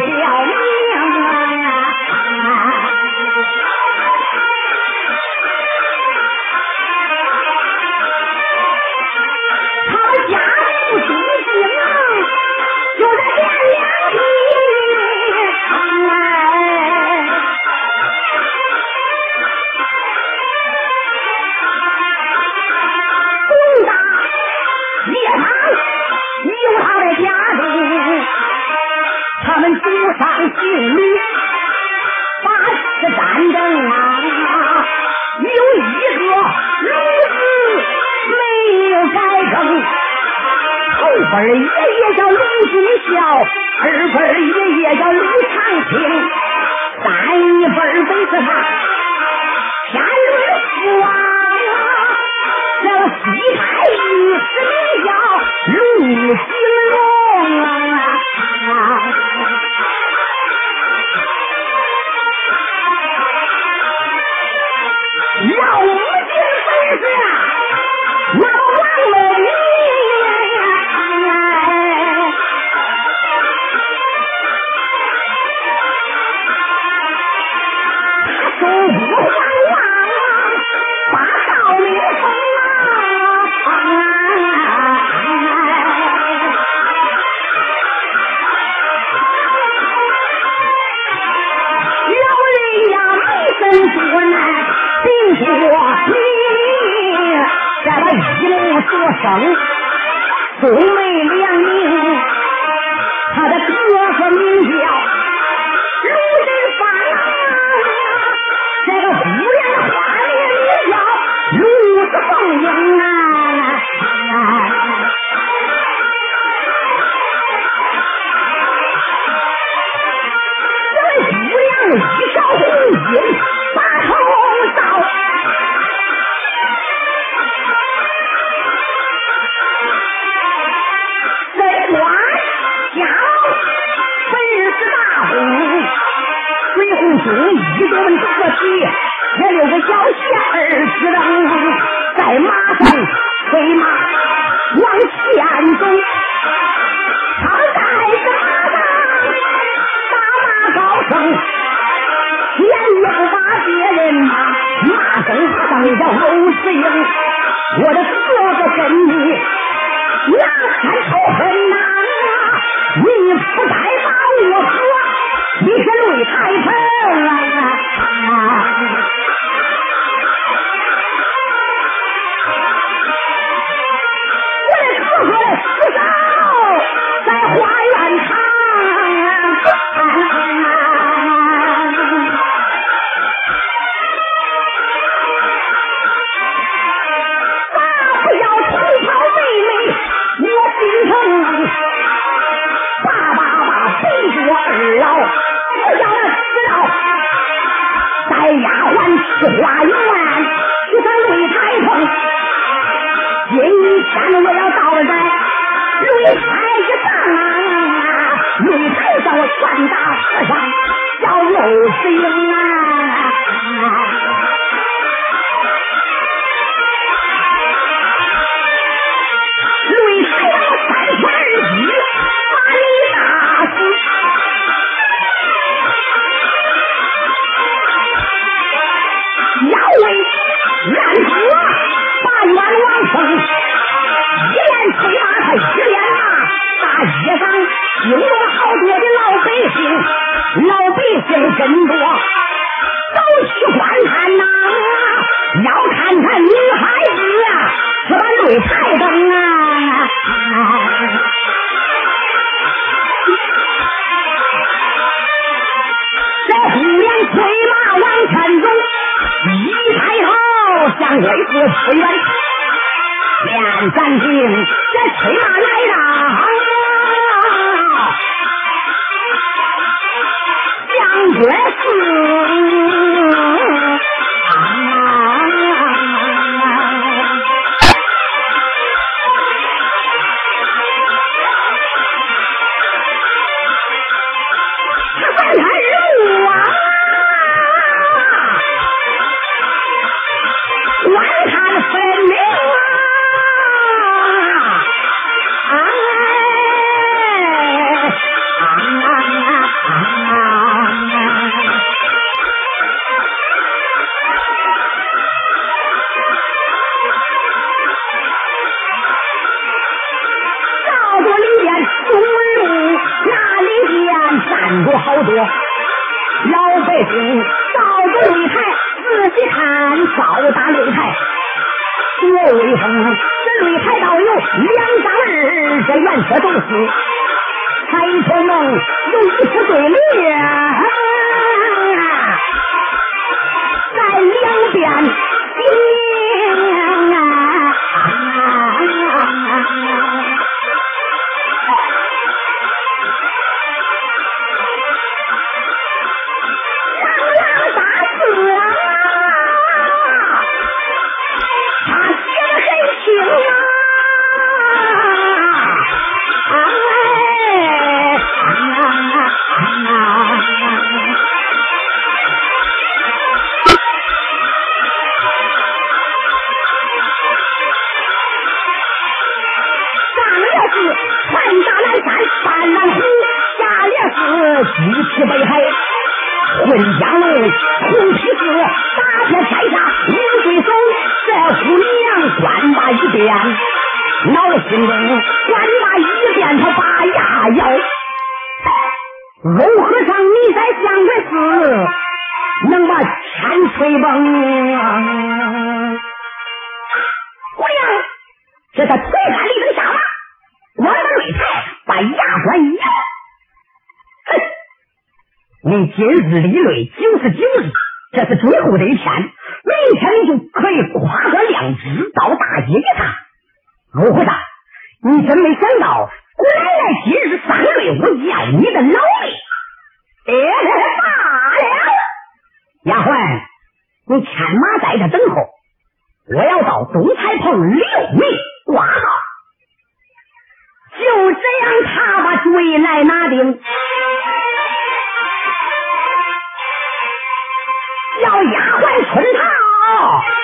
小妹。Chúng 中一顿喝起，也留个小仙儿子等，在马上催马往前走，他在这马上大骂高声，天又把别人骂，骂声骂声叫欧世英，我的哥哥跟你那还仇恨呐。你不该把我喝，你是擂太神。All right. bless you. 行到个擂台，自己看到达擂台，多威风！这擂台倒有两张儿，这原车都是彩头能有一副对联，在两边。九十九日，这是最后的一天，明天你就可以跨过良知到大街一趟。欧和尚，你真没想到，奶奶今日三擂我要你的老命！哎，罢了，丫鬟，你牵马在这等候，我要到东彩棚六名挂号。就这样，他把追来拿定。叫丫鬟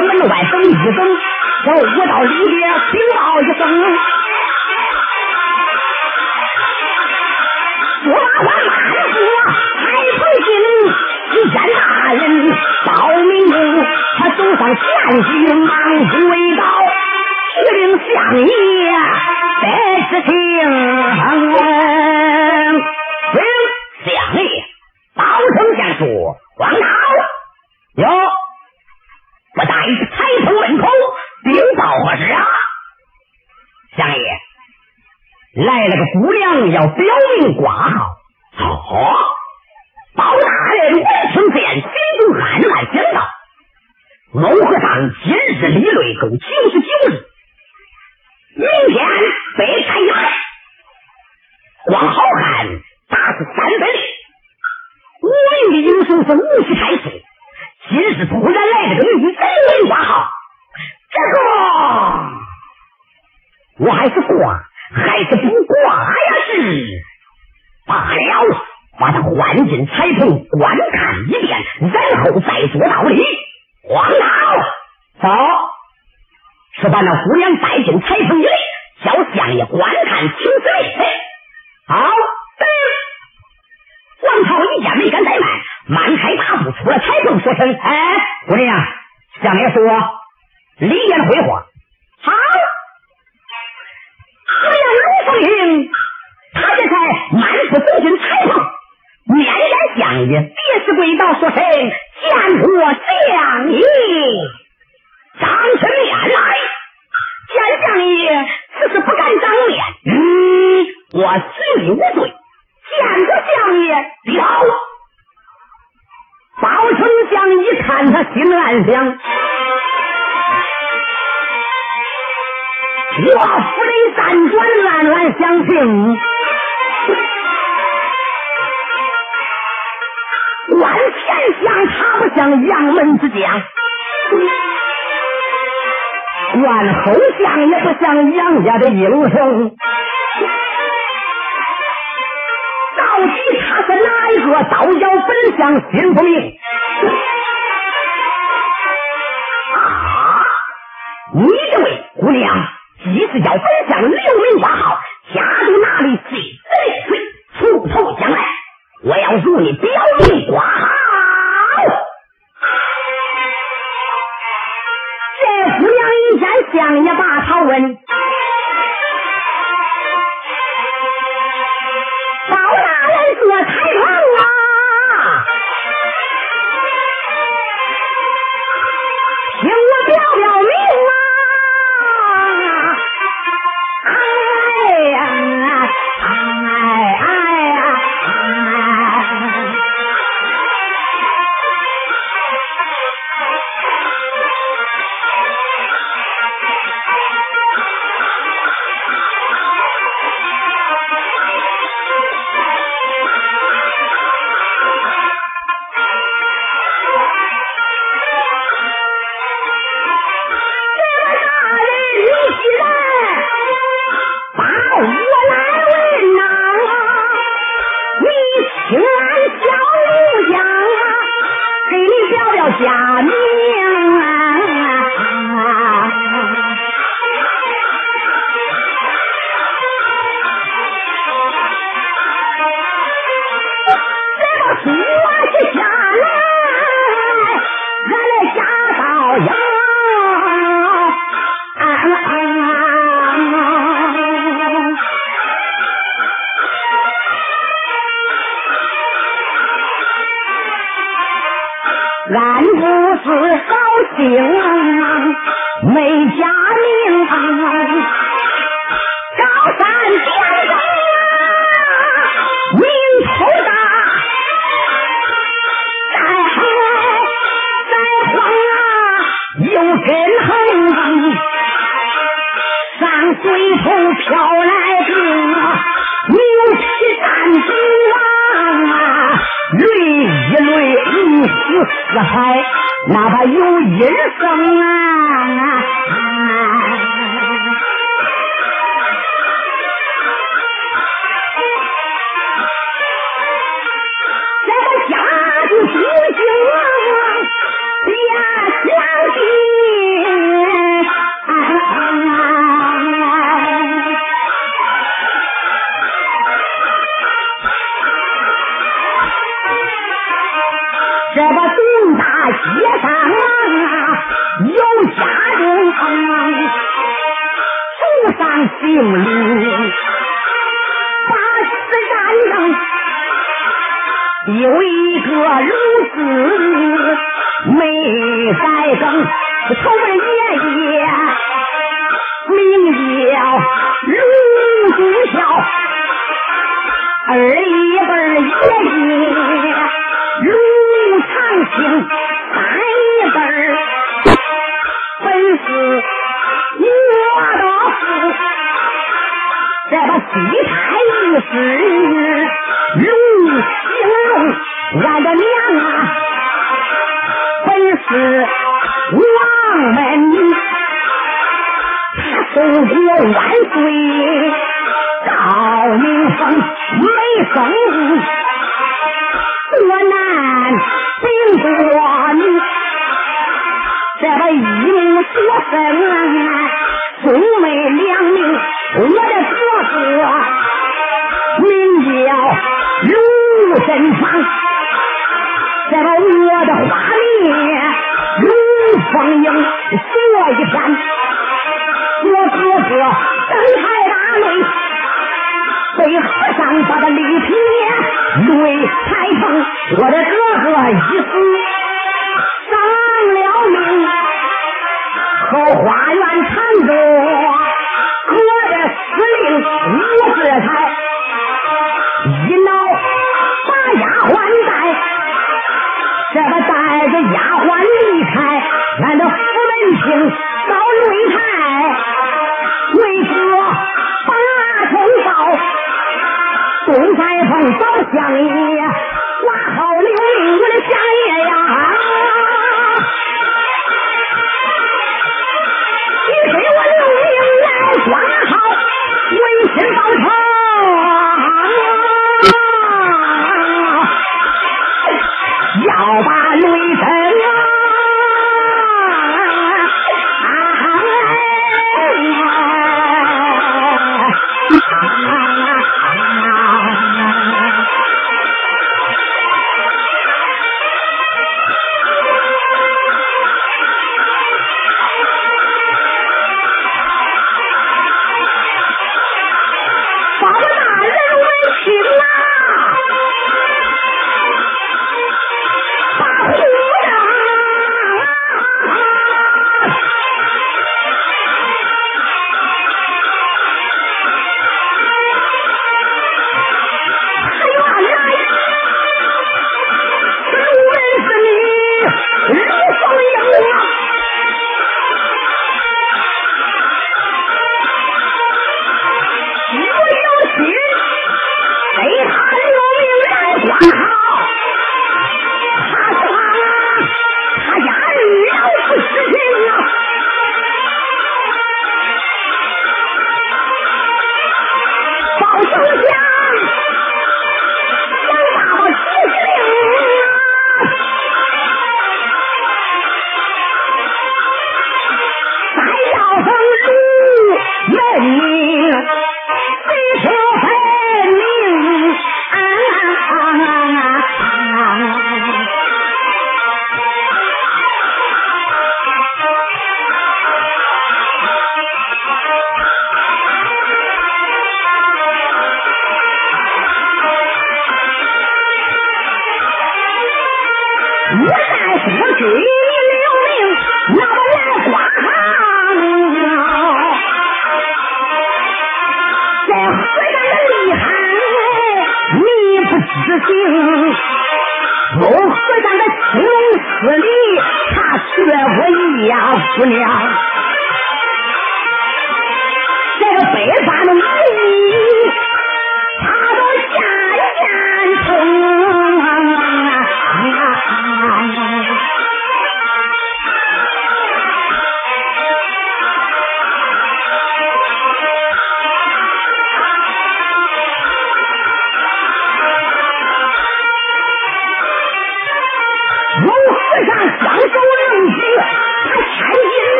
门外等一等，这武道里边禀报一声。说话慢说，还不行。见大人报名，他走上前去忙跪倒，去令相爷得知情。相爷，包丞相说：“王涛，来了个姑娘，要表明挂号。好。包大人闻听这心中暗暗想到：某和尚今日立擂够九十九日，里言会话。”好，姑娘如风应，他这才慢步走进彩棚。面见相爷，别是跪倒，说声见过相爷。张起面来，见相爷，只是不敢当面。嗯，我心里无罪，见过相爷了。包丞相一看，他心暗想：我府里辗转，暗暗相信。万钱相他不像杨门之将，万后相也不像杨家的英雄。到底他是哪一个刀腰本相心不明？啊！你这位姑娘，四角分享六命宝。命里八十然能有一个如此美在生，从没爷爷。祖国万岁。赵明峰没生，多难并过你，这个一路多生，兄妹两名，我的哥哥名叫卢振芳，这个我的花名卢凤英，所一山。我的哥哥吉斯。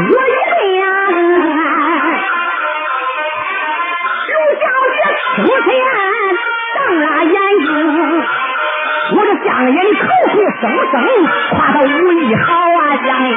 我一回啊，如小姐出现，瞪大眼睛，我这相爷你口口声声夸她武艺好啊，相爷。